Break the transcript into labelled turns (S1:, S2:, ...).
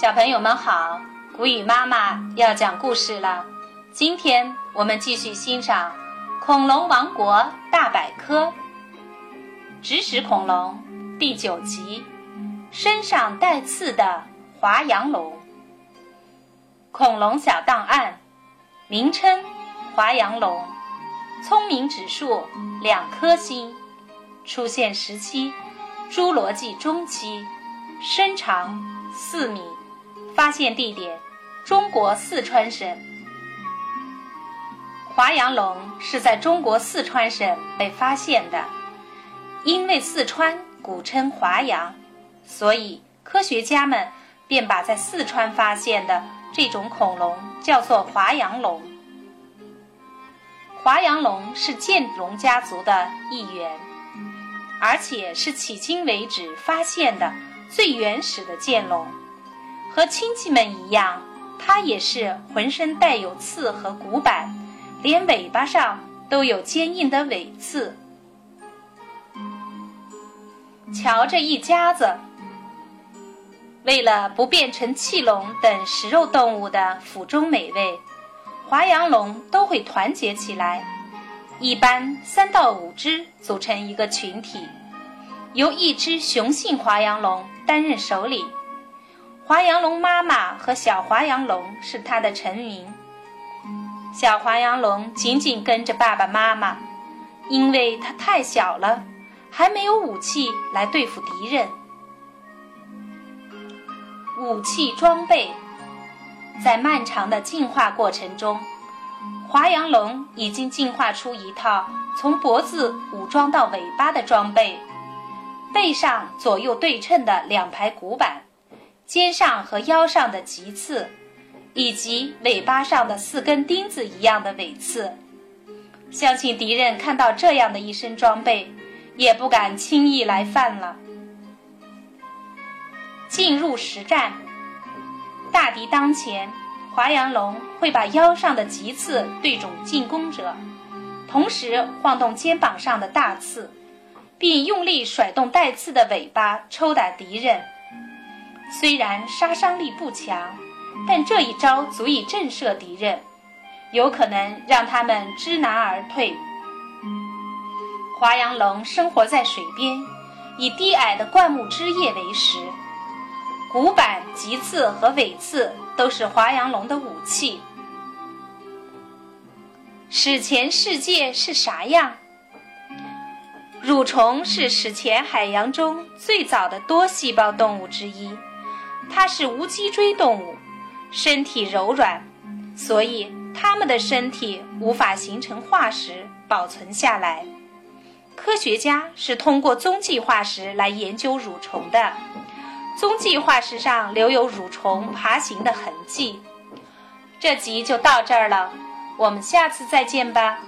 S1: 小朋友们好，古雨妈妈要讲故事了。今天我们继续欣赏《恐龙王国大百科》指使恐龙第九集：身上带刺的华阳龙。恐龙小档案：名称：华阳龙，聪明指数两颗星，出现时期：侏罗纪中期，身长四米。发现地点：中国四川省。华阳龙是在中国四川省被发现的。因为四川古称华阳，所以科学家们便把在四川发现的这种恐龙叫做华阳龙。华阳龙是剑龙家族的一员，而且是迄今为止发现的最原始的剑龙。和亲戚们一样，它也是浑身带有刺和骨板，连尾巴上都有坚硬的尾刺。瞧这一家子，为了不变成气龙等食肉动物的腹中美味，华阳龙都会团结起来，一般三到五只组成一个群体，由一只雄性华阳龙担任首领。华阳龙妈妈和小华阳龙是它的臣民。小华阳龙紧紧跟着爸爸妈妈，因为它太小了，还没有武器来对付敌人。武器装备，在漫长的进化过程中，华阳龙已经进化出一套从脖子武装到尾巴的装备：背上左右对称的两排骨板。肩上和腰上的棘刺，以及尾巴上的四根钉子一样的尾刺，相信敌人看到这样的一身装备，也不敢轻易来犯了。进入实战，大敌当前，华阳龙会把腰上的棘刺对准进攻者，同时晃动肩膀上的大刺，并用力甩动带刺的尾巴，抽打敌人。虽然杀伤力不强，但这一招足以震慑敌人，有可能让他们知难而退。华阳龙生活在水边，以低矮的灌木枝叶为食，骨板、棘刺和尾刺都是华阳龙的武器。史前世界是啥样？蠕虫是史前海洋中最早的多细胞动物之一。它是无脊椎动物，身体柔软，所以它们的身体无法形成化石保存下来。科学家是通过踪迹化石来研究蠕虫的，踪迹化石上留有蠕虫爬行的痕迹。这集就到这儿了，我们下次再见吧。